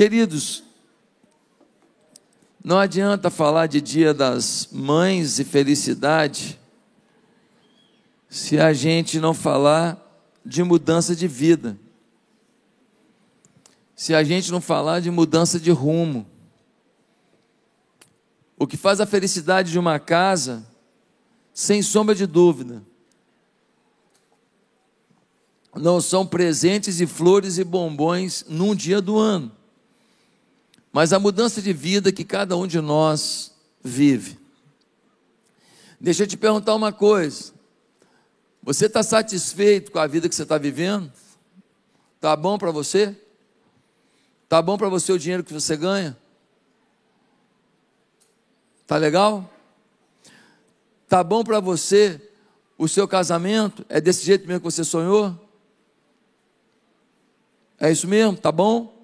Queridos, não adianta falar de dia das mães e felicidade se a gente não falar de mudança de vida, se a gente não falar de mudança de rumo. O que faz a felicidade de uma casa, sem sombra de dúvida, não são presentes e flores e bombons num dia do ano, mas a mudança de vida que cada um de nós vive. Deixa eu te perguntar uma coisa: você está satisfeito com a vida que você está vivendo? Está bom para você? Está bom para você o dinheiro que você ganha? Está legal? Está bom para você o seu casamento? É desse jeito mesmo que você sonhou? É isso mesmo? Tá bom?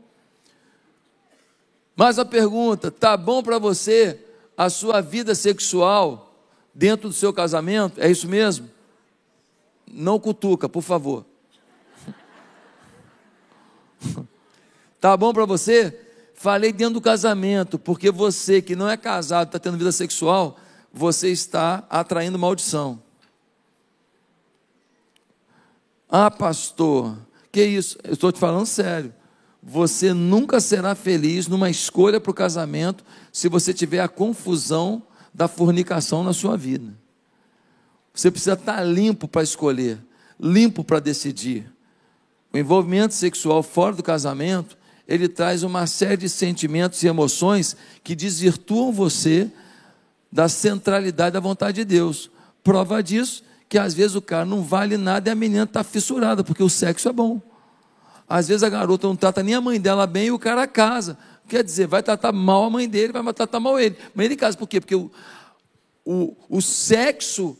Mas a pergunta: tá bom para você a sua vida sexual dentro do seu casamento? É isso mesmo? Não cutuca, por favor. tá bom para você? Falei dentro do casamento, porque você que não é casado, está tendo vida sexual, você está atraindo maldição. Ah, pastor, que isso? Eu estou te falando sério. Você nunca será feliz numa escolha para o casamento se você tiver a confusão da fornicação na sua vida. Você precisa estar limpo para escolher, limpo para decidir. O envolvimento sexual fora do casamento, ele traz uma série de sentimentos e emoções que desvirtuam você da centralidade da vontade de Deus. Prova disso que às vezes o cara não vale nada e a menina está fissurada, porque o sexo é bom. Às vezes a garota não trata nem a mãe dela bem e o cara casa. Quer dizer, vai tratar mal a mãe dele, vai tratar mal ele. Mas ele casa por quê? Porque o, o, o sexo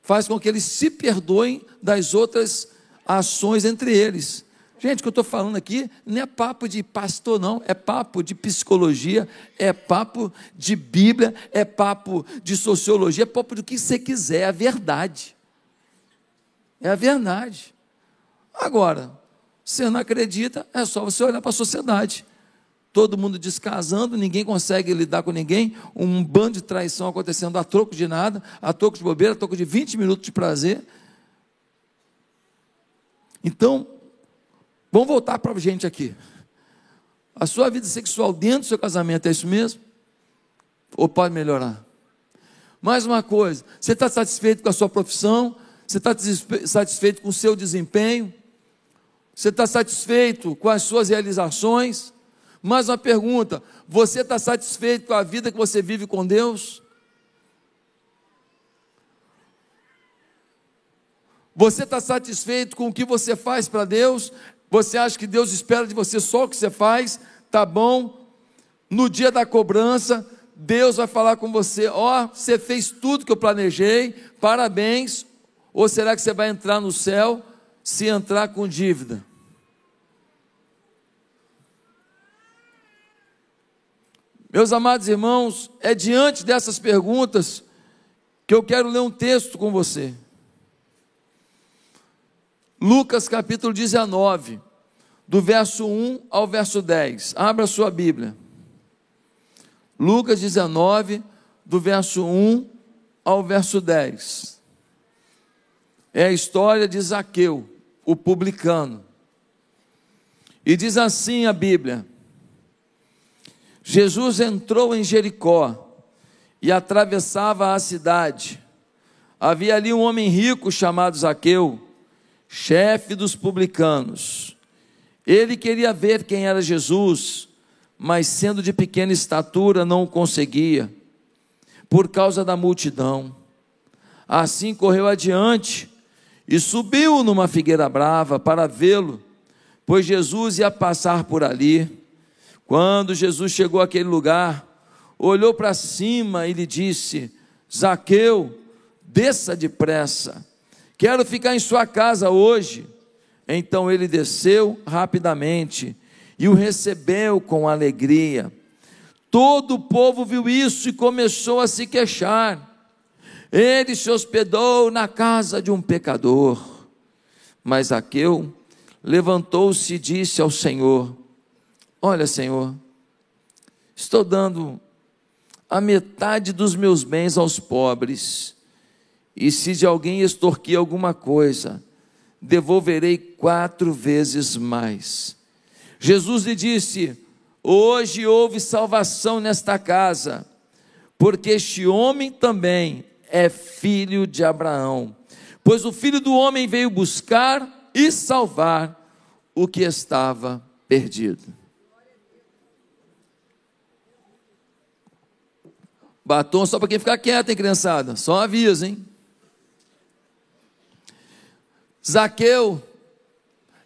faz com que eles se perdoem das outras ações entre eles. Gente, o que eu estou falando aqui não é papo de pastor, não, é papo de psicologia, é papo de Bíblia, é papo de sociologia, é papo do que você quiser, é a verdade. É a verdade. Agora, você não acredita, é só você olhar para a sociedade. Todo mundo descasando, ninguém consegue lidar com ninguém, um bando de traição acontecendo a troco de nada, a troco de bobeira, a troco de 20 minutos de prazer. Então, vamos voltar para a gente aqui. A sua vida sexual dentro do seu casamento é isso mesmo? Ou pode melhorar? Mais uma coisa, você está satisfeito com a sua profissão? Você está satisfeito com o seu desempenho? Você está satisfeito com as suas realizações? Mais uma pergunta: você está satisfeito com a vida que você vive com Deus? Você está satisfeito com o que você faz para Deus? Você acha que Deus espera de você só o que você faz? Tá bom? No dia da cobrança, Deus vai falar com você: Ó, oh, você fez tudo que eu planejei, parabéns, ou será que você vai entrar no céu se entrar com dívida? Meus amados irmãos, é diante dessas perguntas que eu quero ler um texto com você. Lucas capítulo 19, do verso 1 ao verso 10. Abra sua Bíblia. Lucas 19, do verso 1 ao verso 10 é a história de Zaqueu, o publicano. E diz assim a Bíblia: Jesus entrou em Jericó e atravessava a cidade. Havia ali um homem rico chamado Zaqueu, chefe dos publicanos. Ele queria ver quem era Jesus, mas sendo de pequena estatura não conseguia, por causa da multidão. Assim correu adiante e subiu numa figueira brava para vê-lo, pois Jesus ia passar por ali. Quando Jesus chegou àquele lugar, olhou para cima e lhe disse: Zaqueu, desça depressa, quero ficar em sua casa hoje. Então ele desceu rapidamente e o recebeu com alegria. Todo o povo viu isso e começou a se queixar. Ele se hospedou na casa de um pecador. Mas Aqueu levantou-se e disse ao Senhor: Olha, Senhor, estou dando a metade dos meus bens aos pobres, e se de alguém extorquir alguma coisa, devolverei quatro vezes mais. Jesus lhe disse: Hoje houve salvação nesta casa, porque este homem também é filho de Abraão. Pois o filho do homem veio buscar e salvar o que estava perdido. Batom só para quem ficar quieto, hein, criançada? Só um aviso, hein? Zaqueu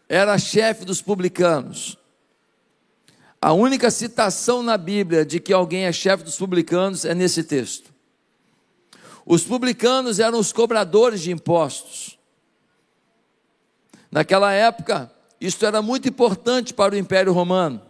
era chefe dos publicanos. A única citação na Bíblia de que alguém é chefe dos publicanos é nesse texto. Os publicanos eram os cobradores de impostos. Naquela época, isto era muito importante para o Império Romano.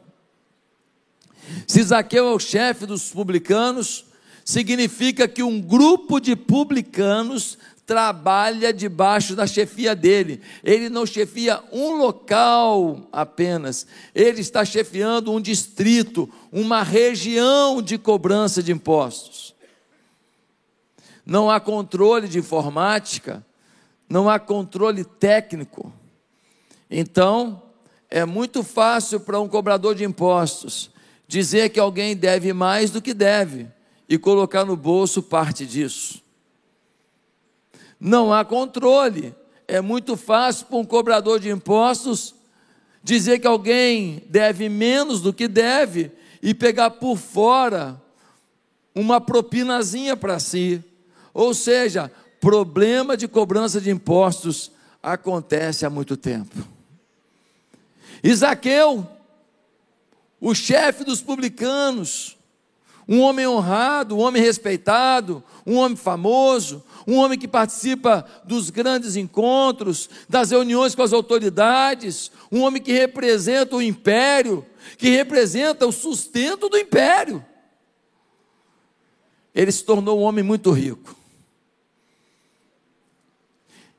Se Zaqueu é o chefe dos publicanos, significa que um grupo de publicanos trabalha debaixo da chefia dele. Ele não chefia um local apenas, ele está chefiando um distrito, uma região de cobrança de impostos não há controle de informática, não há controle técnico. Então, é muito fácil para um cobrador de impostos dizer que alguém deve mais do que deve e colocar no bolso parte disso. Não há controle. É muito fácil para um cobrador de impostos dizer que alguém deve menos do que deve e pegar por fora uma propinazinha para si. Ou seja, problema de cobrança de impostos acontece há muito tempo. Isaqueu, o chefe dos publicanos, um homem honrado, um homem respeitado, um homem famoso, um homem que participa dos grandes encontros, das reuniões com as autoridades, um homem que representa o império, que representa o sustento do império. Ele se tornou um homem muito rico.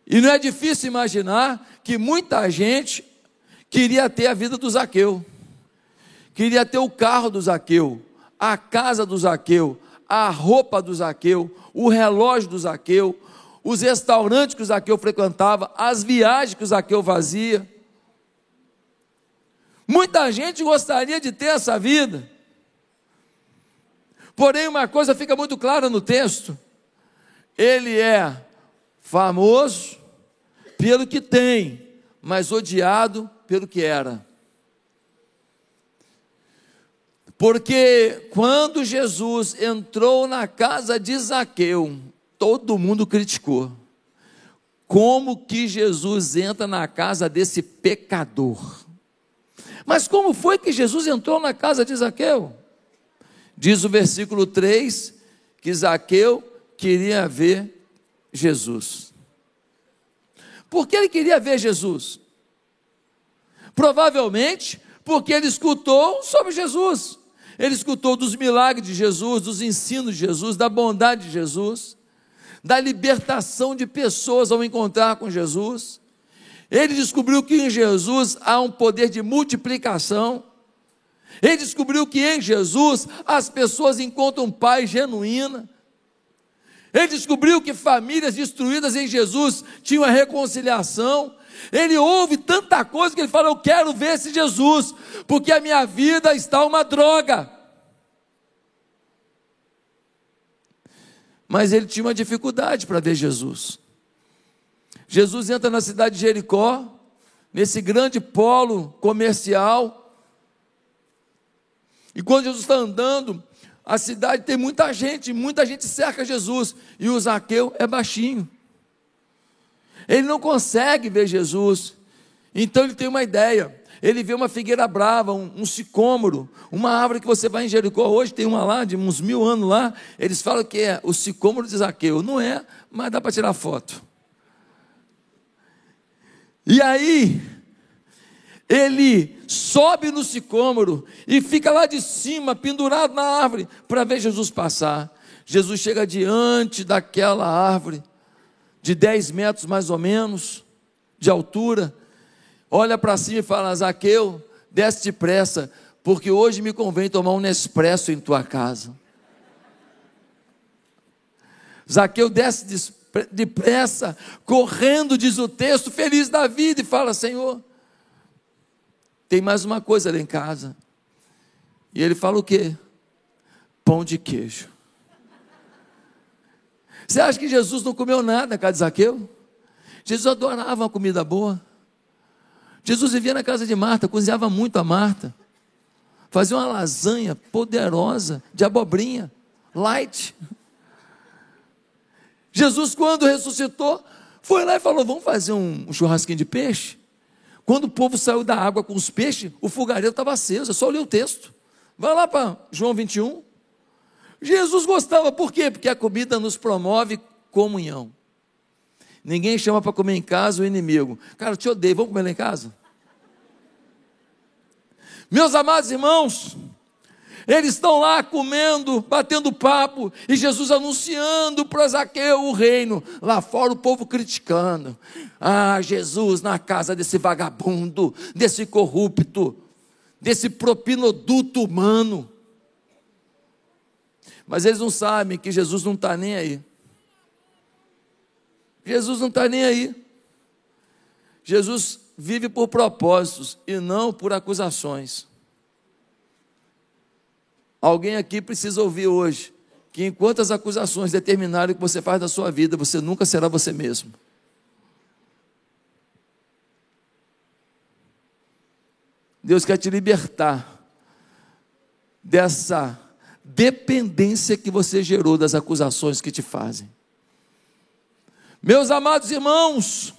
E não é difícil imaginar que muita gente queria ter a vida do Zaqueu, queria ter o carro do Zaqueu, a casa do Zaqueu, a roupa do Zaqueu, o relógio do Zaqueu, os restaurantes que o Zaqueu frequentava, as viagens que o Zaqueu fazia. Muita gente gostaria de ter essa vida. Porém, uma coisa fica muito clara no texto: ele é famoso pelo que tem, mas odiado pelo que era. Porque quando Jesus entrou na casa de Zaqueu, todo mundo criticou. Como que Jesus entra na casa desse pecador? Mas como foi que Jesus entrou na casa de Zaqueu? Diz o versículo 3 que Zaqueu queria ver Jesus. Porque ele queria ver Jesus. Provavelmente porque ele escutou sobre Jesus. Ele escutou dos milagres de Jesus, dos ensinos de Jesus, da bondade de Jesus, da libertação de pessoas ao encontrar com Jesus. Ele descobriu que em Jesus há um poder de multiplicação. Ele descobriu que em Jesus as pessoas encontram paz genuína. Ele descobriu que famílias destruídas em Jesus tinham a reconciliação. Ele ouve tanta coisa que ele fala: Eu quero ver esse Jesus, porque a minha vida está uma droga. Mas ele tinha uma dificuldade para ver Jesus. Jesus entra na cidade de Jericó, nesse grande polo comercial, e quando Jesus está andando, a cidade tem muita gente, muita gente cerca Jesus, e o Zaqueu é baixinho. Ele não consegue ver Jesus. Então ele tem uma ideia. Ele vê uma figueira brava, um, um, sicômoro, uma árvore que você vai em Jericó hoje, tem uma lá de uns mil anos lá. Eles falam que é o sicômoro de Zaqueu. Não é, mas dá para tirar foto. E aí, ele sobe no sicômoro e fica lá de cima, pendurado na árvore, para ver Jesus passar. Jesus chega diante daquela árvore, de 10 metros mais ou menos, de altura, olha para cima e fala: Zaqueu, desce depressa, porque hoje me convém tomar um Nespresso em tua casa. Zaqueu desce depressa, correndo, diz o texto, feliz da vida, e fala: Senhor, tem mais uma coisa lá em casa. E ele fala o quê? Pão de queijo. Você acha que Jesus não comeu nada na casa de Zaqueu? Jesus adorava uma comida boa. Jesus vivia na casa de Marta, cozinhava muito a Marta. Fazia uma lasanha poderosa de abobrinha, light. Jesus, quando ressuscitou, foi lá e falou: Vamos fazer um churrasquinho de peixe? Quando o povo saiu da água com os peixes, o fogareiro estava aceso. Eu só li o texto. Vai lá para João 21. Jesus gostava, por quê? Porque a comida nos promove comunhão. Ninguém chama para comer em casa o inimigo. Cara, eu te odeio, vamos comer lá em casa? Meus amados irmãos, eles estão lá comendo, batendo papo, e Jesus anunciando para Zaqueu o reino. Lá fora o povo criticando. Ah, Jesus na casa desse vagabundo, desse corrupto, desse propinoduto humano. Mas eles não sabem que Jesus não está nem aí. Jesus não está nem aí. Jesus vive por propósitos e não por acusações. Alguém aqui precisa ouvir hoje que enquanto as acusações determinarem o que você faz da sua vida, você nunca será você mesmo. Deus quer te libertar dessa dependência que você gerou das acusações que te fazem. Meus amados irmãos,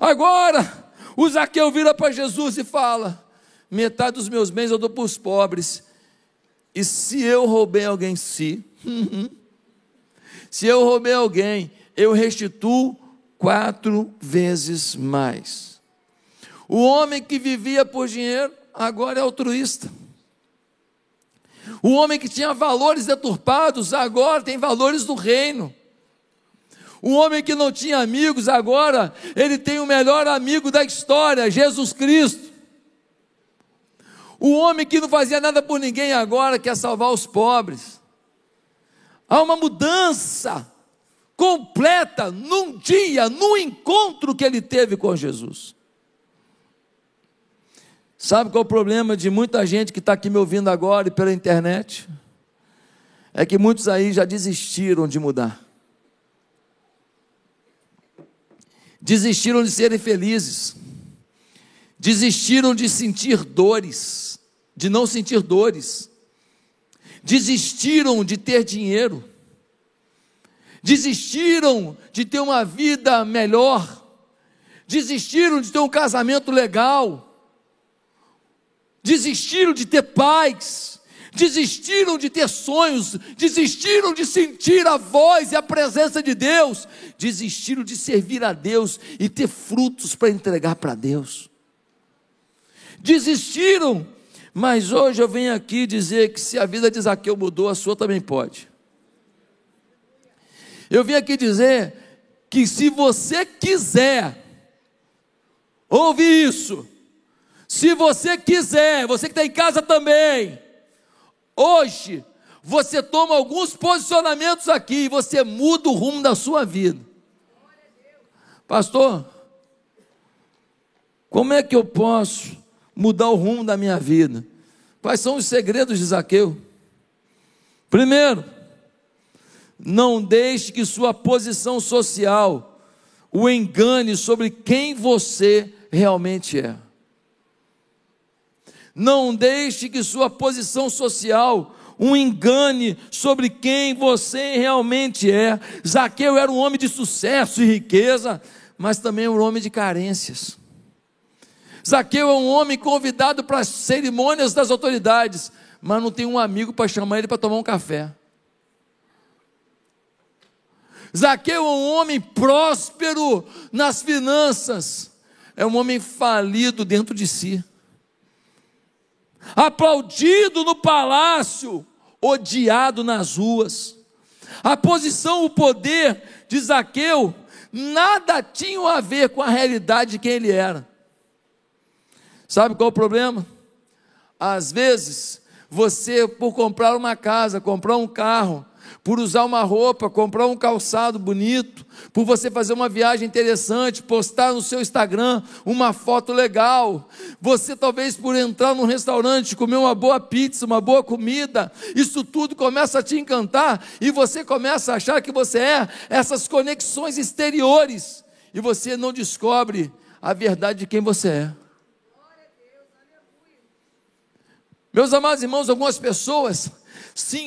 agora o Zaqueu vira para Jesus e fala: metade dos meus bens eu dou para os pobres, e se eu roubei alguém, se, se eu roubei alguém, eu restituo quatro vezes mais. O homem que vivia por dinheiro, agora é altruísta. O homem que tinha valores deturpados, agora tem valores do reino. O homem que não tinha amigos, agora ele tem o melhor amigo da história, Jesus Cristo. O homem que não fazia nada por ninguém, agora quer salvar os pobres. Há uma mudança completa num dia, num encontro que ele teve com Jesus. Sabe qual é o problema de muita gente que está aqui me ouvindo agora e pela internet? É que muitos aí já desistiram de mudar. Desistiram de serem felizes. Desistiram de sentir dores, de não sentir dores. Desistiram de ter dinheiro. Desistiram de ter uma vida melhor. Desistiram de ter um casamento legal desistiram de ter paz, desistiram de ter sonhos, desistiram de sentir a voz e a presença de Deus, desistiram de servir a Deus e ter frutos para entregar para Deus. Desistiram, mas hoje eu venho aqui dizer que se a vida de Zaqueu mudou, a sua também pode. Eu vim aqui dizer que se você quiser, ouve isso, se você quiser, você que está em casa também, hoje, você toma alguns posicionamentos aqui e você muda o rumo da sua vida. Pastor, como é que eu posso mudar o rumo da minha vida? Quais são os segredos de Zaqueu? Primeiro, não deixe que sua posição social o engane sobre quem você realmente é. Não deixe que sua posição social um engane sobre quem você realmente é. Zaqueu era um homem de sucesso e riqueza, mas também um homem de carências. Zaqueu é um homem convidado para as cerimônias das autoridades, mas não tem um amigo para chamar ele para tomar um café. Zaqueu é um homem próspero nas finanças, é um homem falido dentro de si aplaudido no palácio, odiado nas ruas. A posição, o poder de Zaqueu nada tinham a ver com a realidade de quem ele era. Sabe qual é o problema? Às vezes, você, por comprar uma casa, comprar um carro, por usar uma roupa, comprar um calçado bonito, por você fazer uma viagem interessante, postar no seu Instagram uma foto legal, você talvez por entrar num restaurante, comer uma boa pizza, uma boa comida, isso tudo começa a te encantar e você começa a achar que você é essas conexões exteriores e você não descobre a verdade de quem você é. Meus amados irmãos, algumas pessoas se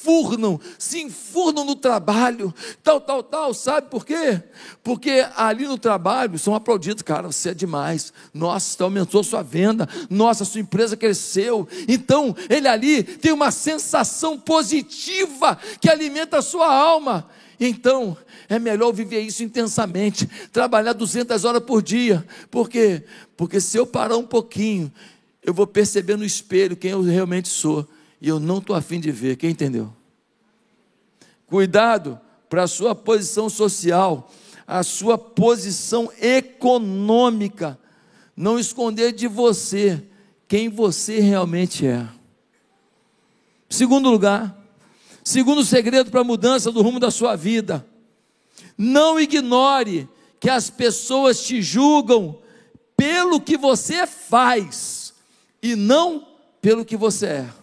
enfurnam, se enfurnam no trabalho, tal, tal, tal, sabe por quê? Porque ali no trabalho são aplaudidos, cara, você é demais, nossa, aumentou sua venda, nossa, sua empresa cresceu, então ele ali tem uma sensação positiva que alimenta a sua alma, então é melhor viver isso intensamente, trabalhar 200 horas por dia, por quê? Porque se eu parar um pouquinho, eu vou perceber no espelho quem eu realmente sou e eu não estou afim de ver. Quem entendeu? Cuidado para a sua posição social, a sua posição econômica. Não esconder de você quem você realmente é. Segundo lugar, segundo segredo para a mudança do rumo da sua vida, não ignore que as pessoas te julgam pelo que você faz e não pelo que você é.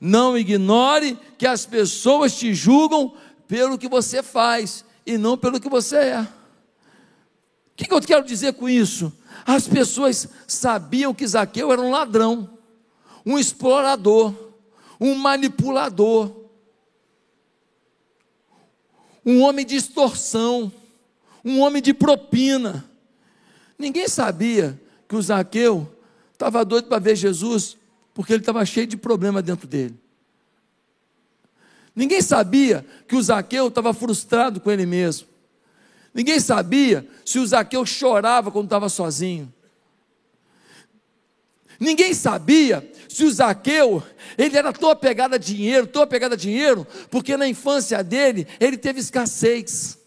Não ignore que as pessoas te julgam pelo que você faz e não pelo que você é. O que, eu quero dizer com isso? As pessoas sabiam que Zaqueu era um ladrão, um explorador, um manipulador, um homem de extorsão, um homem de propina. Ninguém sabia que o Zaqueu estava doido para ver Jesus porque ele estava cheio de problema dentro dele. Ninguém sabia que o Zaqueu estava frustrado com ele mesmo. Ninguém sabia se o Zaqueu chorava quando estava sozinho. Ninguém sabia se o Zaqueu, ele era tão apegado a dinheiro, tão apegado a dinheiro, porque na infância dele, ele teve escassez.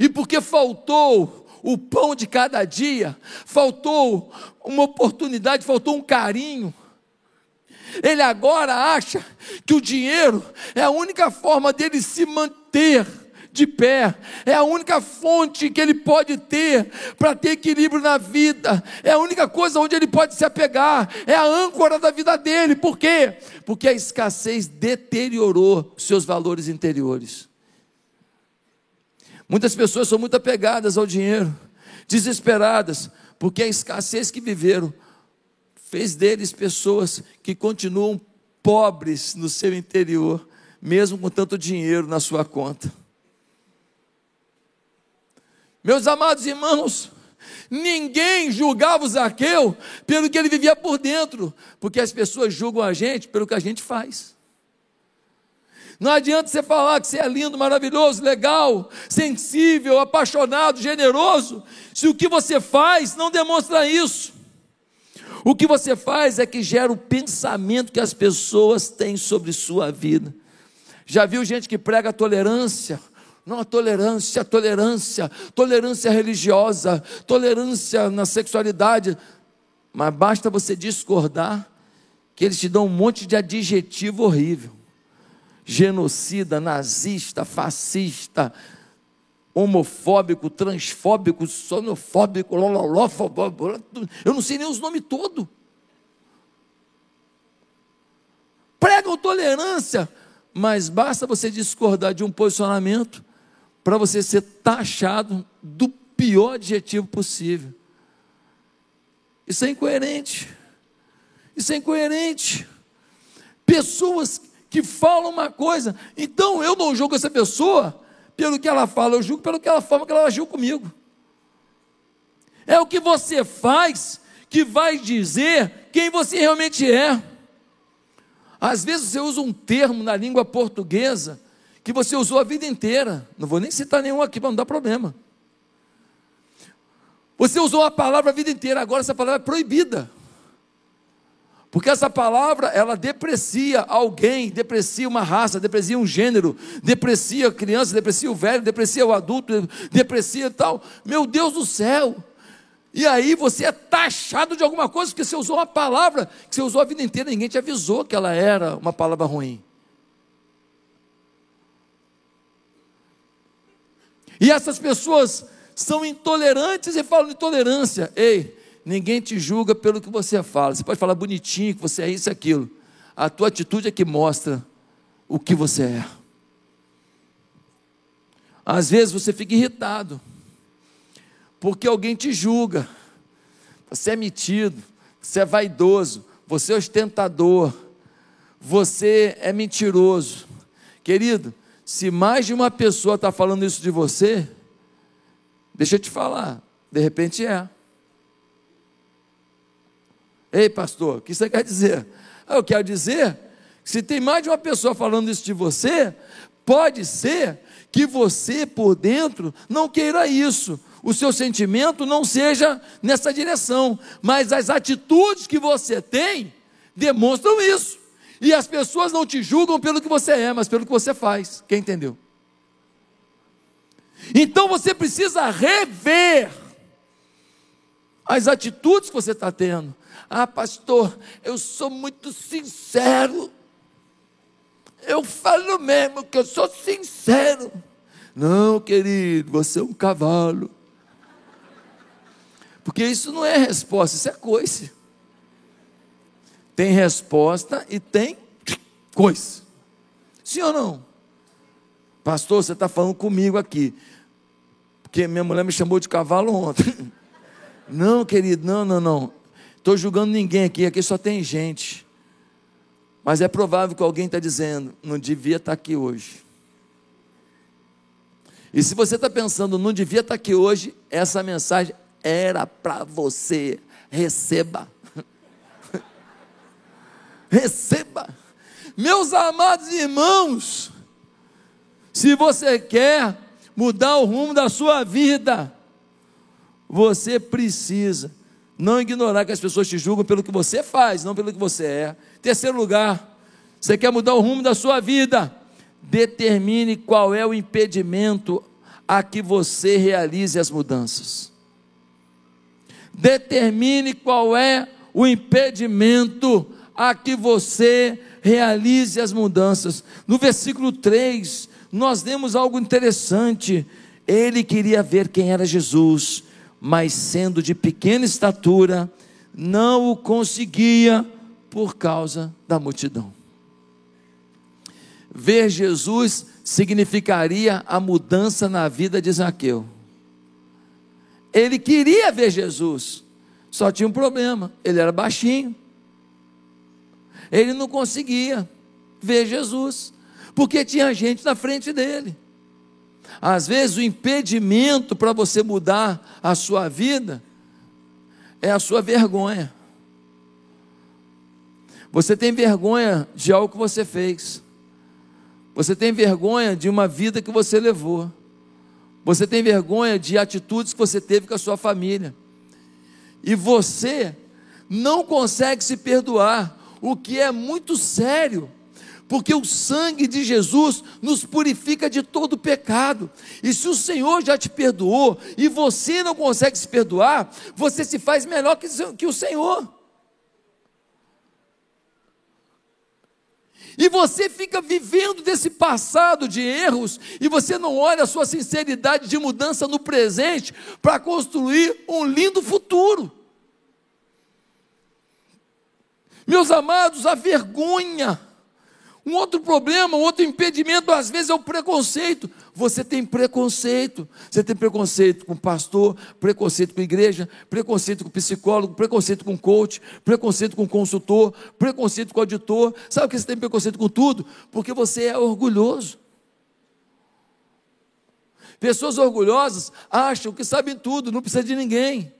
E porque faltou o pão de cada dia, faltou uma oportunidade, faltou um carinho. Ele agora acha que o dinheiro é a única forma dele se manter de pé, é a única fonte que ele pode ter para ter equilíbrio na vida, é a única coisa onde ele pode se apegar, é a âncora da vida dele, por quê? Porque a escassez deteriorou seus valores interiores. Muitas pessoas são muito apegadas ao dinheiro, desesperadas, porque a escassez que viveram fez deles pessoas que continuam pobres no seu interior, mesmo com tanto dinheiro na sua conta. Meus amados irmãos, ninguém julgava o Zaqueu pelo que ele vivia por dentro, porque as pessoas julgam a gente pelo que a gente faz. Não adianta você falar que você é lindo, maravilhoso, legal, sensível, apaixonado, generoso, se o que você faz não demonstra isso. O que você faz é que gera o pensamento que as pessoas têm sobre sua vida. Já viu gente que prega tolerância? Não, a tolerância, a tolerância, tolerância religiosa, tolerância na sexualidade. Mas basta você discordar, que eles te dão um monte de adjetivo horrível genocida, nazista, fascista, homofóbico, transfóbico, sonofóbico, lololófobo, eu não sei nem os nomes todos. Pregam tolerância, mas basta você discordar de um posicionamento para você ser taxado do pior adjetivo possível. Isso é incoerente. Isso é incoerente. Pessoas que fala uma coisa. Então eu não julgo essa pessoa pelo que ela fala, eu julgo pelo que ela forma que ela agiu comigo. É o que você faz que vai dizer quem você realmente é. Às vezes você usa um termo na língua portuguesa que você usou a vida inteira. Não vou nem citar nenhum aqui para não dar problema. Você usou a palavra a vida inteira, agora essa palavra é proibida. Porque essa palavra, ela deprecia alguém, deprecia uma raça, deprecia um gênero, deprecia a criança, deprecia o velho, deprecia o adulto, deprecia tal. Meu Deus do céu! E aí você é taxado de alguma coisa porque você usou uma palavra que você usou a vida inteira, ninguém te avisou que ela era uma palavra ruim. E essas pessoas são intolerantes e falam de tolerância. Ei, ninguém te julga pelo que você fala. Você pode falar bonitinho que você é isso e aquilo. A tua atitude é que mostra o que você é. Às vezes você fica irritado, porque alguém te julga. Você é metido, você é vaidoso, você é ostentador, você é mentiroso. Querido, se mais de uma pessoa está falando isso de você, deixa eu te falar, de repente é. Ei, pastor, o que você quer dizer? Eu quero dizer que se tem mais de uma pessoa falando isso de você, pode ser que você por dentro não queira isso, o seu sentimento não seja nessa direção, mas as atitudes que você tem demonstram isso. E as pessoas não te julgam pelo que você é, mas pelo que você faz. Quem entendeu? Então você precisa rever as atitudes que você está tendo. Ah, pastor, eu sou muito sincero. Eu falo mesmo que eu sou sincero. Não, querido, você é um cavalo. Porque isso não é resposta, isso é coice. Tem resposta e tem coice. Sim ou não? Pastor, você está falando comigo aqui. Porque minha mulher me chamou de cavalo ontem. Não, querido, não, não, não. Estou julgando ninguém aqui, aqui só tem gente. Mas é provável que alguém está dizendo, não devia estar tá aqui hoje. E se você está pensando, não devia estar tá aqui hoje, essa mensagem era para você. Receba. Receba. Meus amados irmãos, se você quer mudar o rumo da sua vida, você precisa não ignorar que as pessoas te julgam pelo que você faz, não pelo que você é. Terceiro lugar, você quer mudar o rumo da sua vida? Determine qual é o impedimento a que você realize as mudanças. Determine qual é o impedimento a que você realize as mudanças. No versículo 3, nós vemos algo interessante. Ele queria ver quem era Jesus, mas sendo de pequena estatura, não o conseguia por causa da multidão. Ver Jesus significaria a mudança na vida de Zaqueu. Ele queria ver Jesus, só tinha um problema: ele era baixinho. Ele não conseguia ver Jesus, porque tinha gente na frente dele. Às vezes, o impedimento para você mudar a sua vida é a sua vergonha. Você tem vergonha de algo que você fez. Você tem vergonha de uma vida que você levou. Você tem vergonha de atitudes que você teve com a sua família. E você não consegue se perdoar, o que é muito sério porque o sangue de Jesus nos purifica de todo pecado. E se o Senhor já te perdoou e você não consegue se perdoar, você se faz melhor que o Senhor. E você fica vivendo desse passado de erros e você não olha a sua sinceridade de mudança no presente para construir um lindo futuro. Meus amados, a vergonha. Um outro problema, um outro impedimento, às vezes, é o preconceito. Você tem preconceito. Você tem preconceito com pastor, preconceito com igreja, preconceito com psicólogo, preconceito com coach, preconceito com consultor, preconceito com auditor. Sabe que você tem preconceito com tudo? Porque você é orgulhoso. Pessoas orgulhosas acham que sabem tudo, não precisa de ninguém.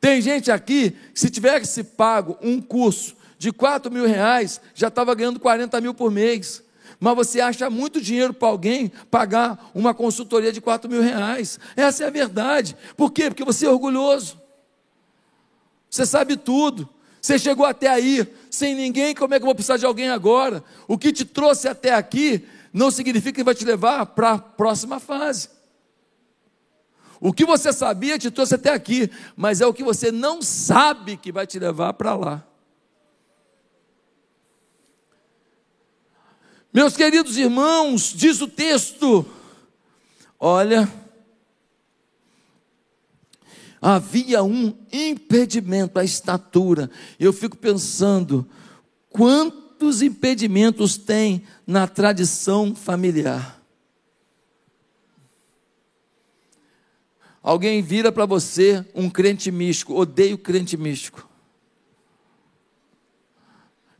Tem gente aqui que se tivesse pago um curso de 4 mil reais, já estava ganhando 40 mil por mês. Mas você acha muito dinheiro para alguém pagar uma consultoria de 4 mil reais. Essa é a verdade. Por quê? Porque você é orgulhoso. Você sabe tudo. Você chegou até aí sem ninguém, como é que eu vou precisar de alguém agora? O que te trouxe até aqui não significa que vai te levar para a próxima fase. O que você sabia te trouxe até aqui, mas é o que você não sabe que vai te levar para lá. Meus queridos irmãos, diz o texto, olha, havia um impedimento à estatura. Eu fico pensando, quantos impedimentos tem na tradição familiar? Alguém vira para você um crente místico, odeio crente místico.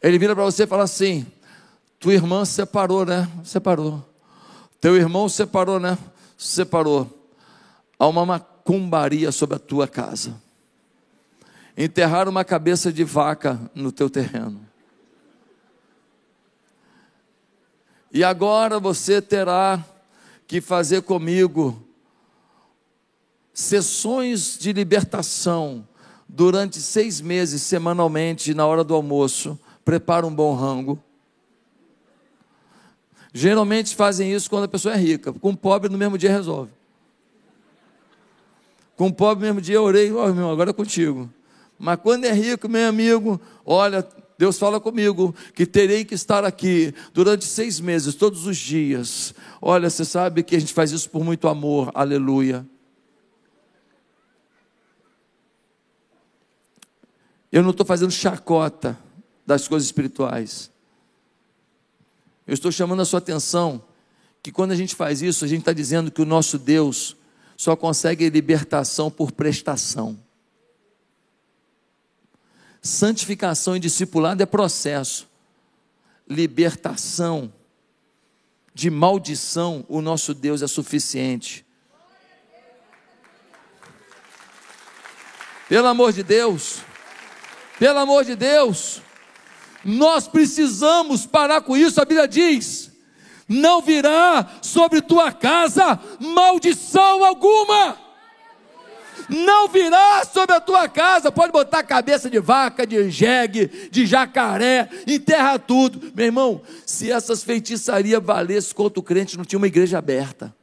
Ele vira para você e fala assim: tua irmã separou, né? Separou. Teu irmão separou, né? Separou. Há uma macumbaria sobre a tua casa. Enterrar uma cabeça de vaca no teu terreno. E agora você terá que fazer comigo sessões de libertação durante seis meses, semanalmente, na hora do almoço. Prepara um bom rango Geralmente fazem isso quando a pessoa é rica. Com o pobre, no mesmo dia resolve. Com o pobre, no mesmo dia eu orei, oh, agora é contigo. Mas quando é rico, meu amigo, olha, Deus fala comigo que terei que estar aqui durante seis meses, todos os dias. Olha, você sabe que a gente faz isso por muito amor, aleluia. Eu não estou fazendo chacota das coisas espirituais. Eu estou chamando a sua atenção que quando a gente faz isso, a gente está dizendo que o nosso Deus só consegue libertação por prestação. Santificação e discipulado é processo. Libertação de maldição, o nosso Deus é suficiente. Pelo amor de Deus, pelo amor de Deus, nós precisamos parar com isso. A Bíblia diz: não virá sobre tua casa maldição alguma. Não virá sobre a tua casa, pode botar cabeça de vaca, de jegue, de jacaré, enterra tudo. Meu irmão, se essas feitiçarias valessem contra o crente, não tinha uma igreja aberta,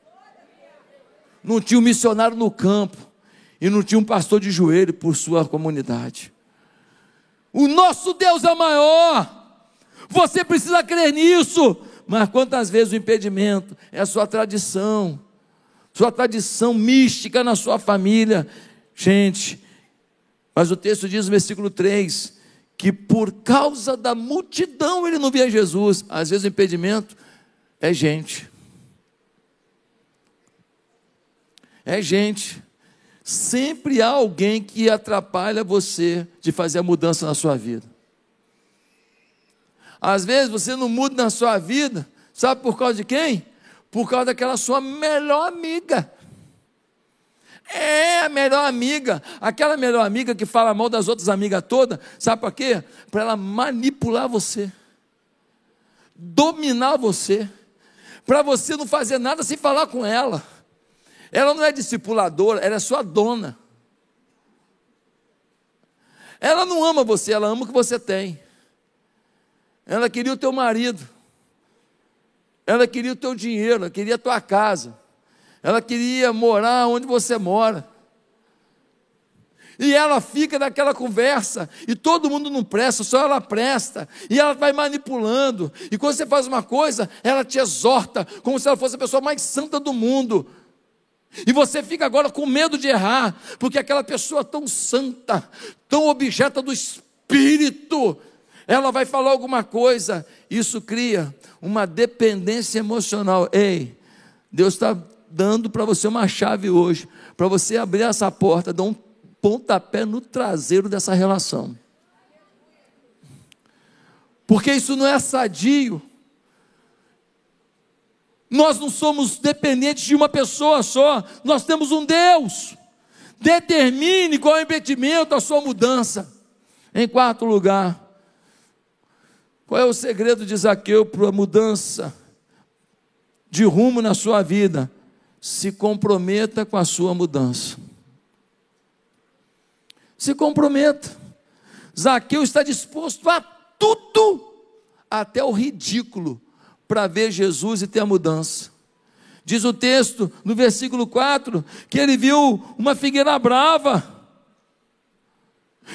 não tinha um missionário no campo, e não tinha um pastor de joelho por sua comunidade. O nosso Deus é maior. Você precisa crer nisso. Mas quantas vezes o impedimento é a sua tradição, sua tradição mística na sua família. Gente, mas o texto diz no versículo 3 que por causa da multidão ele não via Jesus. Às vezes o impedimento é gente. É gente. Sempre há alguém que atrapalha você de fazer a mudança na sua vida. Às vezes você não muda na sua vida, sabe por causa de quem? Por causa daquela sua melhor amiga. É a melhor amiga, aquela melhor amiga que fala mal das outras amigas todas, sabe para quê? Para ela manipular você, dominar você, para você não fazer nada sem falar com ela. Ela não é discipuladora, ela é sua dona. Ela não ama você, ela ama o que você tem. Ela queria o teu marido. Ela queria o teu dinheiro, ela queria a tua casa. Ela queria morar onde você mora. E ela fica naquela conversa, e todo mundo não presta, só ela presta, e ela vai manipulando. E quando você faz uma coisa, ela te exorta, como se ela fosse a pessoa mais santa do mundo. E você fica agora com medo de errar, porque aquela pessoa tão santa, tão objeta do Espírito, ela vai falar alguma coisa, isso cria uma dependência emocional. Ei, Deus está dando para você uma chave hoje, para você abrir essa porta, dar um pontapé no traseiro dessa relação. Porque isso não é sadio. Nós não somos dependentes de uma pessoa só, nós temos um Deus. Determine qual é o impedimento, a sua mudança. Em quarto lugar, qual é o segredo de Zaqueu para a mudança de rumo na sua vida? Se comprometa com a sua mudança. Se comprometa. Zaqueu está disposto a tudo, até o ridículo, para ver Jesus e ter a mudança. Diz o texto, no versículo 4, que ele viu uma figueira brava.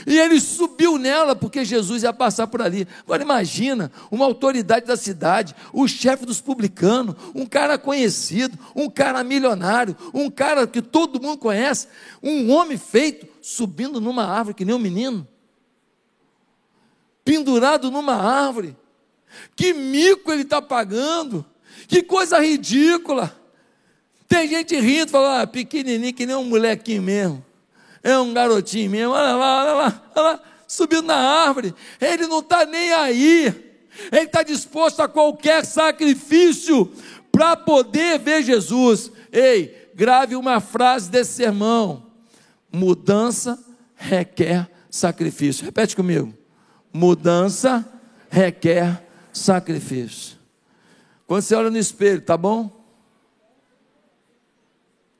E ele subiu nela porque Jesus ia passar por ali. Agora imagina, uma autoridade da cidade, o chefe dos publicanos, um cara conhecido, um cara milionário, um cara que todo mundo conhece, um homem feito, subindo numa árvore que nem um menino. Pendurado numa árvore. Que mico ele está pagando. Que coisa ridícula. Tem gente rindo, falando, ah, pequenininho que nem um molequinho mesmo. É um garotinho mesmo, olha lá, olha lá, olha lá, subindo na árvore. Ele não está nem aí. Ele está disposto a qualquer sacrifício para poder ver Jesus. Ei, grave uma frase desse sermão: mudança requer sacrifício. Repete comigo. Mudança requer sacrifício. Quando você olha no espelho, tá bom?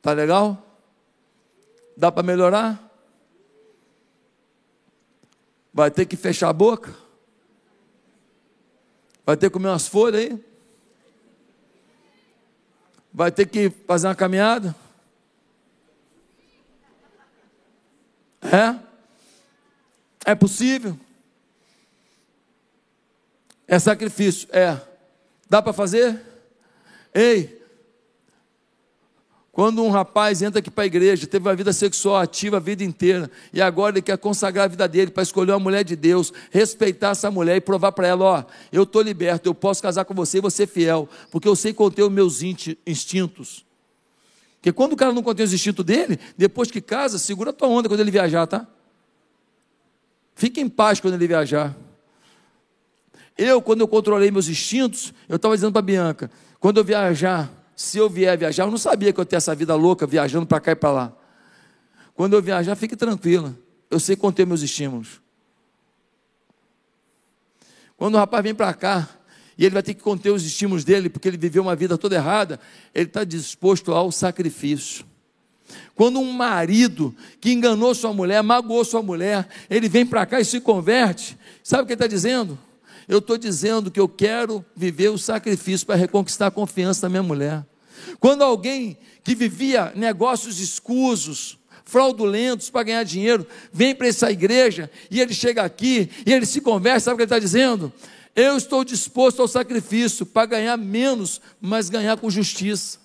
Tá legal? Dá para melhorar? Vai ter que fechar a boca? Vai ter que comer umas folhas aí? Vai ter que fazer uma caminhada? É? É possível? É sacrifício? É. Dá para fazer? Ei, quando um rapaz entra aqui para a igreja, teve uma vida sexual ativa a vida inteira, e agora ele quer consagrar a vida dele para escolher uma mulher de Deus, respeitar essa mulher e provar para ela: ó, eu estou liberto, eu posso casar com você e você fiel, porque eu sei conter os meus instintos. Porque quando o cara não contém os instintos dele, depois que casa, segura a tua onda quando ele viajar, tá? Fique em paz quando ele viajar. Eu, quando eu controlei meus instintos, eu estava dizendo para Bianca: quando eu viajar, se eu vier viajar, eu não sabia que eu ia ter essa vida louca viajando para cá e para lá. Quando eu viajar, fique tranquila. Eu sei conter meus estímulos. Quando o rapaz vem para cá e ele vai ter que conter os estímulos dele, porque ele viveu uma vida toda errada, ele está disposto ao sacrifício. Quando um marido que enganou sua mulher, magoou sua mulher, ele vem para cá e se converte, sabe o que ele está dizendo? Eu estou dizendo que eu quero viver o sacrifício para reconquistar a confiança da minha mulher. Quando alguém que vivia negócios escusos, fraudulentos para ganhar dinheiro, vem para essa igreja e ele chega aqui e ele se conversa, sabe o que ele está dizendo? Eu estou disposto ao sacrifício para ganhar menos, mas ganhar com justiça.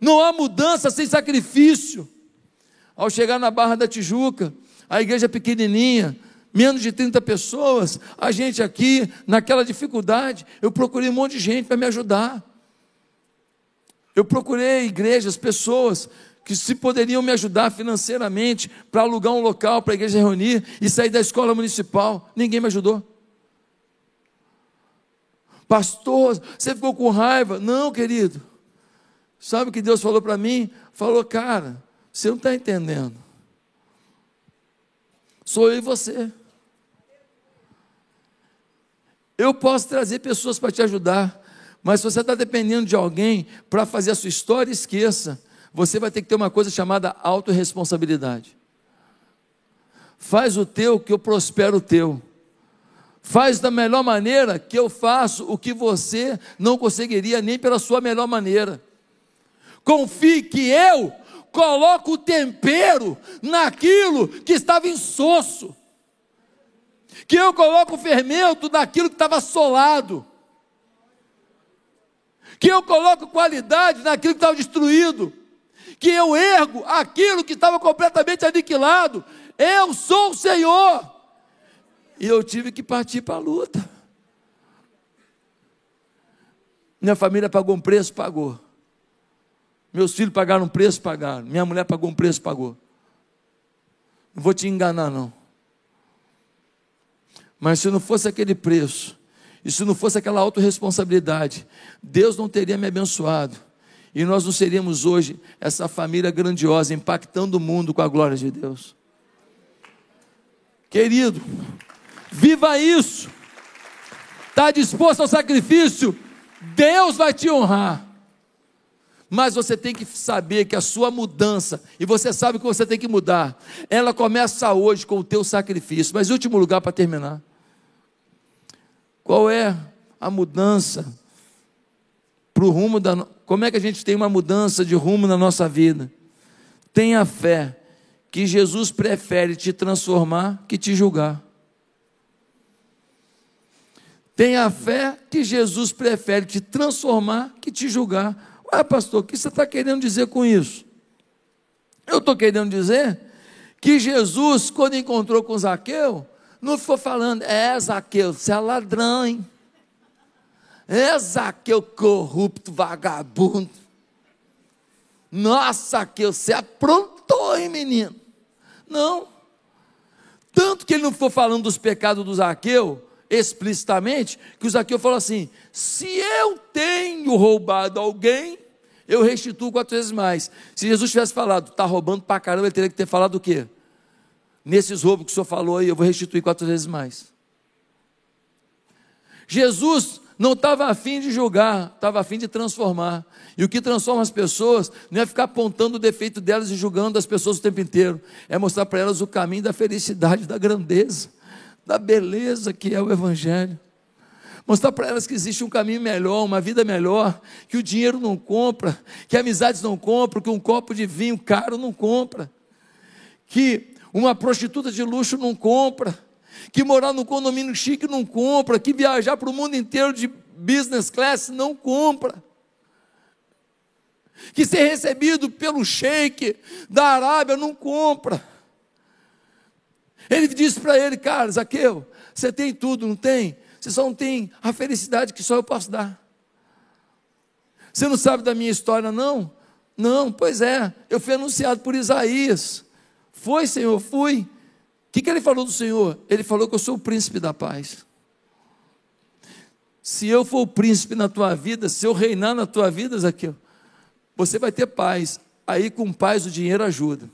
Não há mudança sem sacrifício. Ao chegar na Barra da Tijuca, a igreja é pequenininha, menos de 30 pessoas, a gente aqui, naquela dificuldade, eu procurei um monte de gente para me ajudar. Eu procurei igrejas, pessoas que se poderiam me ajudar financeiramente para alugar um local para a igreja reunir e sair da escola municipal. Ninguém me ajudou. Pastor, você ficou com raiva? Não, querido. Sabe o que Deus falou para mim? Falou, cara, você não está entendendo. Sou eu e você. Eu posso trazer pessoas para te ajudar, mas se você está dependendo de alguém para fazer a sua história, esqueça. Você vai ter que ter uma coisa chamada autorresponsabilidade. Faz o teu que eu prospero o teu. Faz da melhor maneira que eu faço o que você não conseguiria nem pela sua melhor maneira. Confie que eu coloco o tempero naquilo que estava insosso que eu coloco o fermento naquilo que estava solado, que eu coloco qualidade naquilo que estava destruído, que eu ergo aquilo que estava completamente aniquilado. Eu sou o Senhor. E eu tive que partir para a luta. Minha família pagou um preço, pagou. Meus filhos pagaram um preço, pagaram. Minha mulher pagou um preço, pagou. Não vou te enganar, não. Mas se não fosse aquele preço, e se não fosse aquela autorresponsabilidade, Deus não teria me abençoado. E nós não seríamos hoje essa família grandiosa, impactando o mundo com a glória de Deus. Querido, viva isso. Está disposto ao sacrifício? Deus vai te honrar. Mas você tem que saber que a sua mudança, e você sabe que você tem que mudar, ela começa hoje com o teu sacrifício. Mas último lugar para terminar. Qual é a mudança para o rumo da, como é que a gente tem uma mudança de rumo na nossa vida? Tenha fé que Jesus prefere te transformar que te julgar. Tenha fé que Jesus prefere te transformar que te julgar. Ué, pastor, o que você está querendo dizer com isso? Eu estou querendo dizer que Jesus, quando encontrou com Zaqueu, não ficou falando, é Zaqueu, você é ladrão, hein? É Zaqueu corrupto, vagabundo. Nossa, Zaqueu, você aprontou, hein, menino? Não. Tanto que ele não ficou falando dos pecados do Zaqueu, explicitamente, que o Zaqueu falou assim: se eu tenho roubado alguém, eu restituo quatro vezes mais. Se Jesus tivesse falado, está roubando para caramba, ele teria que ter falado o quê? nesses roubos que o senhor falou aí, eu vou restituir quatro vezes mais. Jesus não estava afim de julgar, estava afim de transformar. E o que transforma as pessoas não é ficar apontando o defeito delas e julgando as pessoas o tempo inteiro, é mostrar para elas o caminho da felicidade, da grandeza, da beleza que é o Evangelho. Mostrar para elas que existe um caminho melhor, uma vida melhor, que o dinheiro não compra, que amizades não compram, que um copo de vinho caro não compra, que uma prostituta de luxo não compra, que morar no condomínio chique não compra, que viajar para o mundo inteiro de business class não compra, que ser recebido pelo sheik da Arábia não compra. Ele disse para ele, cara, Zaqueu, você tem tudo, não tem? Você só não tem a felicidade que só eu posso dar. Você não sabe da minha história, não? Não, pois é, eu fui anunciado por Isaías. Foi, Senhor, fui. O que, que ele falou do Senhor? Ele falou que eu sou o príncipe da paz. Se eu for o príncipe na tua vida, se eu reinar na tua vida, Zaqueu, você vai ter paz. Aí com paz o dinheiro ajuda.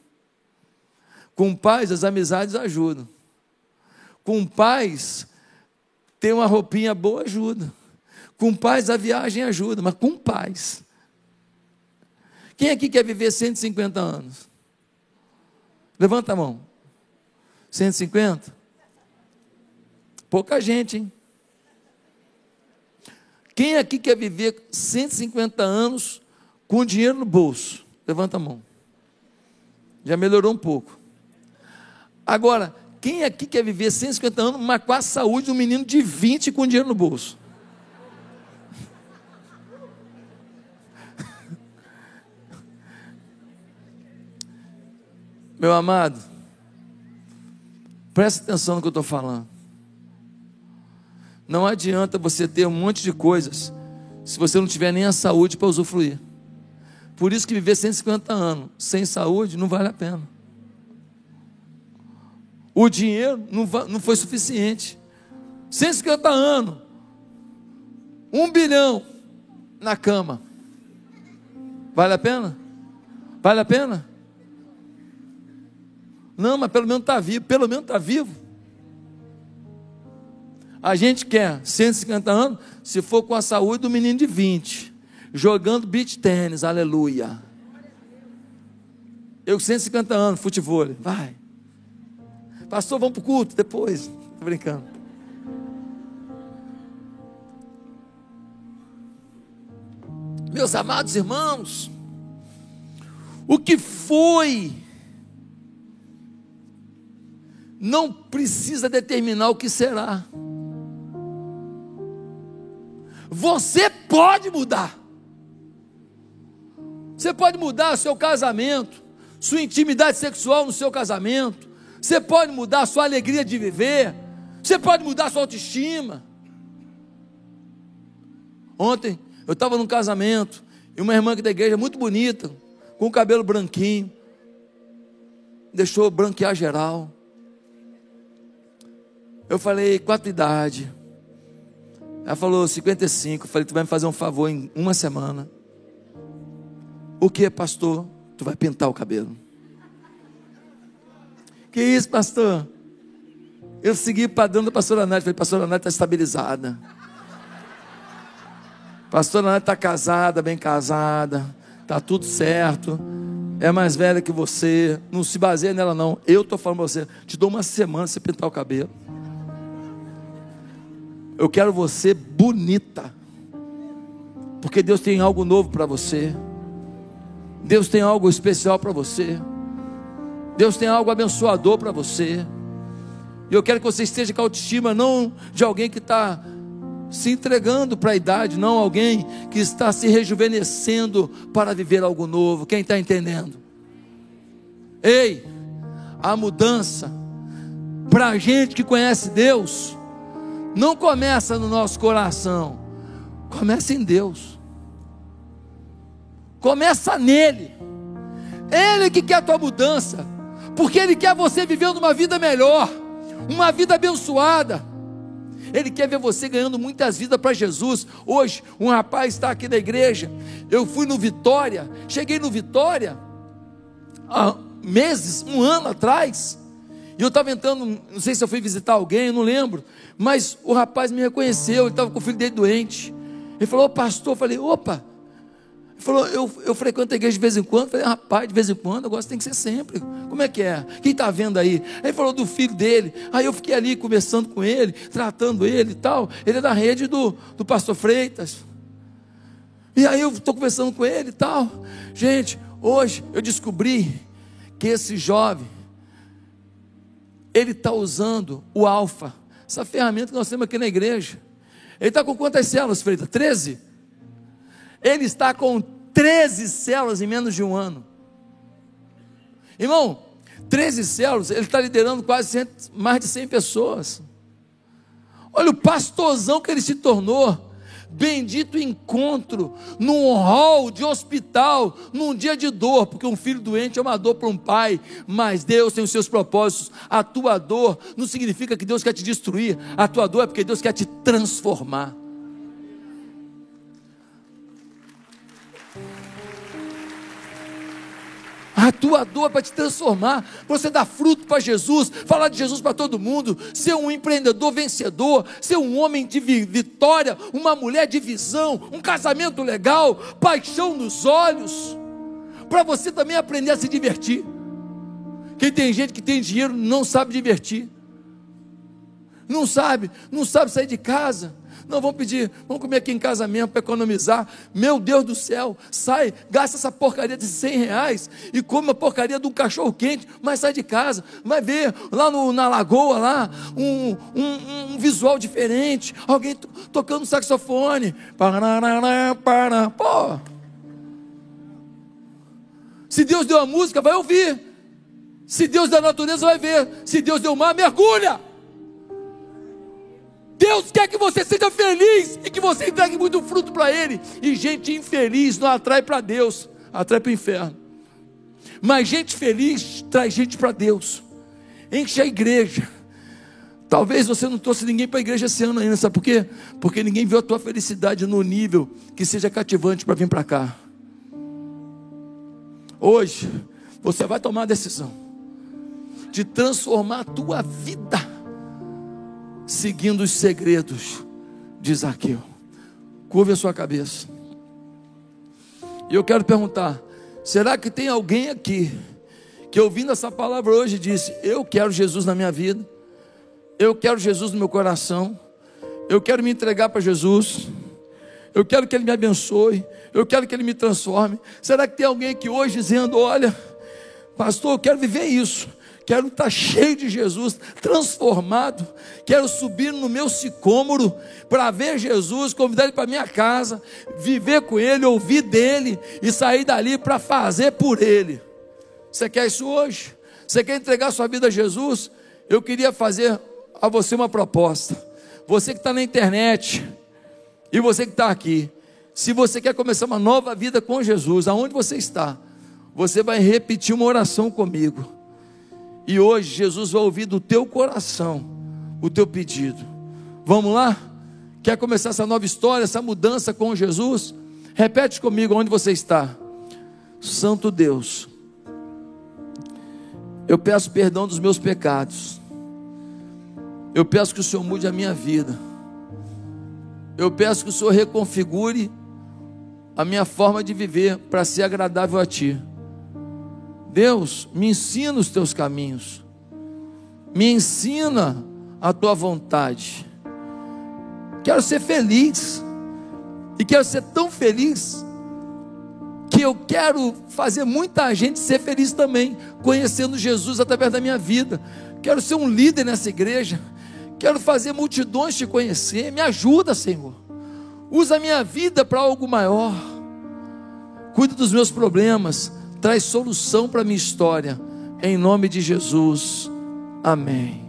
Com paz as amizades ajudam. Com paz ter uma roupinha boa ajuda. Com paz a viagem ajuda, mas com paz. Quem aqui quer viver 150 anos? Levanta a mão. 150? Pouca gente, hein? Quem aqui quer viver 150 anos com dinheiro no bolso? Levanta a mão. Já melhorou um pouco. Agora, quem aqui quer viver 150 anos, mas com a saúde de um menino de 20 com dinheiro no bolso? Meu amado, preste atenção no que eu estou falando. Não adianta você ter um monte de coisas se você não tiver nem a saúde para usufruir. Por isso que viver 150 anos sem saúde não vale a pena. O dinheiro não, foi suficiente. 150 anos, um bilhão na cama. Vale a pena? Vale a pena? Não, mas pelo menos está vivo. Pelo menos está vivo. A gente quer 150 anos, se for com a saúde do menino de 20, jogando beach tênis, aleluia. Eu com 150 anos, futebol, vai. Pastor, vamos para o culto depois. Estou brincando. Meus amados irmãos, o que foi não precisa determinar o que será. Você pode mudar. Você pode mudar seu casamento, sua intimidade sexual no seu casamento. Você pode mudar sua alegria de viver. Você pode mudar sua autoestima. Ontem eu estava num casamento e uma irmã aqui da igreja muito bonita, com o cabelo branquinho, deixou branquear geral. Eu falei, quatro idade. Ela falou, 55. Eu falei, tu vai me fazer um favor em uma semana. O que, pastor? Tu vai pintar o cabelo. Que isso, pastor? Eu segui o padrão da pastora Nath. Falei, pastora Nath está estabilizada. Pastora Nath está casada, bem casada. Está tudo certo. É mais velha que você. Não se baseia nela, não. Eu estou falando para você. Te dou uma semana você pintar o cabelo. Eu quero você bonita. porque Deus tem algo novo para você. Deus tem algo especial para você. Deus tem algo abençoador para você. E eu quero que você esteja com a autoestima não de alguém que está se entregando para a idade, não alguém que está se rejuvenescendo para viver algo novo. Quem está entendendo? Ei, a mudança para a gente que conhece Deus não começa no nosso coração, começa em Deus. Começa nele. Ele que quer a tua mudança, porque ele quer você vivendo uma vida melhor, uma vida abençoada. Ele quer ver você ganhando muitas vidas para Jesus. Hoje, um rapaz está aqui na igreja. Eu fui no Vitória, cheguei no Vitória há meses, um ano atrás. E eu estava entrando, não sei se eu fui visitar alguém, eu não lembro. Mas o rapaz me reconheceu, ele estava com o filho dele doente. Ele falou, pastor, eu falei, opa. Falou, eu, eu frequento a igreja de vez em quando. Eu falei, rapaz, de vez em quando, agora tem que ser sempre. Como é que é? Quem está vendo aí? Aí ele falou do filho dele. Aí eu fiquei ali conversando com ele, tratando ele e tal. Ele é da rede do, do pastor Freitas. E aí eu estou conversando com ele e tal. Gente, hoje eu descobri que esse jovem, ele está usando o alfa, essa ferramenta que nós temos aqui na igreja. Ele está com quantas células, Freitas? 13? Ele está com 13 células em menos de um ano. Irmão, 13 células, ele está liderando quase 100, mais de 100 pessoas. Olha o pastorzão que ele se tornou. Bendito encontro num hall de hospital, num dia de dor, porque um filho doente é uma dor para um pai, mas Deus tem os seus propósitos. A tua dor não significa que Deus quer te destruir, a tua dor é porque Deus quer te transformar. A tua dor para te transformar, você dar fruto para Jesus, falar de Jesus para todo mundo, ser um empreendedor vencedor, ser um homem de vitória, uma mulher de visão, um casamento legal, paixão nos olhos, para você também aprender a se divertir. Quem tem gente que tem dinheiro não sabe divertir, não sabe, não sabe sair de casa não, vamos pedir, vamos comer aqui em casa mesmo para economizar. Meu Deus do céu, sai, gasta essa porcaria de 100 reais e come a porcaria de um cachorro quente, mas sai de casa, vai ver lá no, na lagoa lá um, um, um visual diferente, alguém tocando saxofone. Pô. Se Deus deu a música, vai ouvir. Se Deus deu a natureza, vai ver. Se Deus deu o mar, mergulha. Deus quer que você seja feliz e que você entregue muito fruto para Ele. E gente infeliz não atrai para Deus, atrai para o inferno. Mas gente feliz traz gente para Deus. Enche a igreja. Talvez você não trouxe ninguém para a igreja esse ano ainda, sabe por quê? Porque ninguém viu a tua felicidade no nível que seja cativante para vir para cá. Hoje, você vai tomar a decisão de transformar a tua vida seguindo os segredos de Zaqueu. Curve a sua cabeça. E eu quero perguntar: será que tem alguém aqui que ouvindo essa palavra hoje disse: Eu quero Jesus na minha vida, eu quero Jesus no meu coração, eu quero me entregar para Jesus, eu quero que Ele me abençoe, eu quero que Ele me transforme. Será que tem alguém aqui hoje dizendo: Olha, pastor, eu quero viver isso quero estar cheio de Jesus, transformado, quero subir no meu sicômoro para ver Jesus, convidar Ele para minha casa, viver com Ele, ouvir dele e sair dali para fazer por Ele. Você quer isso hoje? Você quer entregar sua vida a Jesus? Eu queria fazer a você uma proposta. Você que está na internet e você que está aqui, se você quer começar uma nova vida com Jesus, aonde você está, você vai repetir uma oração comigo. E hoje Jesus vai ouvir do teu coração o teu pedido. Vamos lá? Quer começar essa nova história, essa mudança com Jesus? Repete comigo onde você está. Santo Deus, eu peço perdão dos meus pecados. Eu peço que o Senhor mude a minha vida. Eu peço que o Senhor reconfigure a minha forma de viver para ser agradável a Ti. Deus, me ensina os teus caminhos, me ensina a tua vontade. Quero ser feliz E quero ser tão feliz que eu quero fazer muita gente ser feliz também, conhecendo Jesus através da minha vida. Quero ser um líder nessa igreja. Quero fazer multidões te conhecer. Me ajuda, Senhor. Usa a minha vida para algo maior. Cuida dos meus problemas. Traz solução para a minha história. Em nome de Jesus. Amém.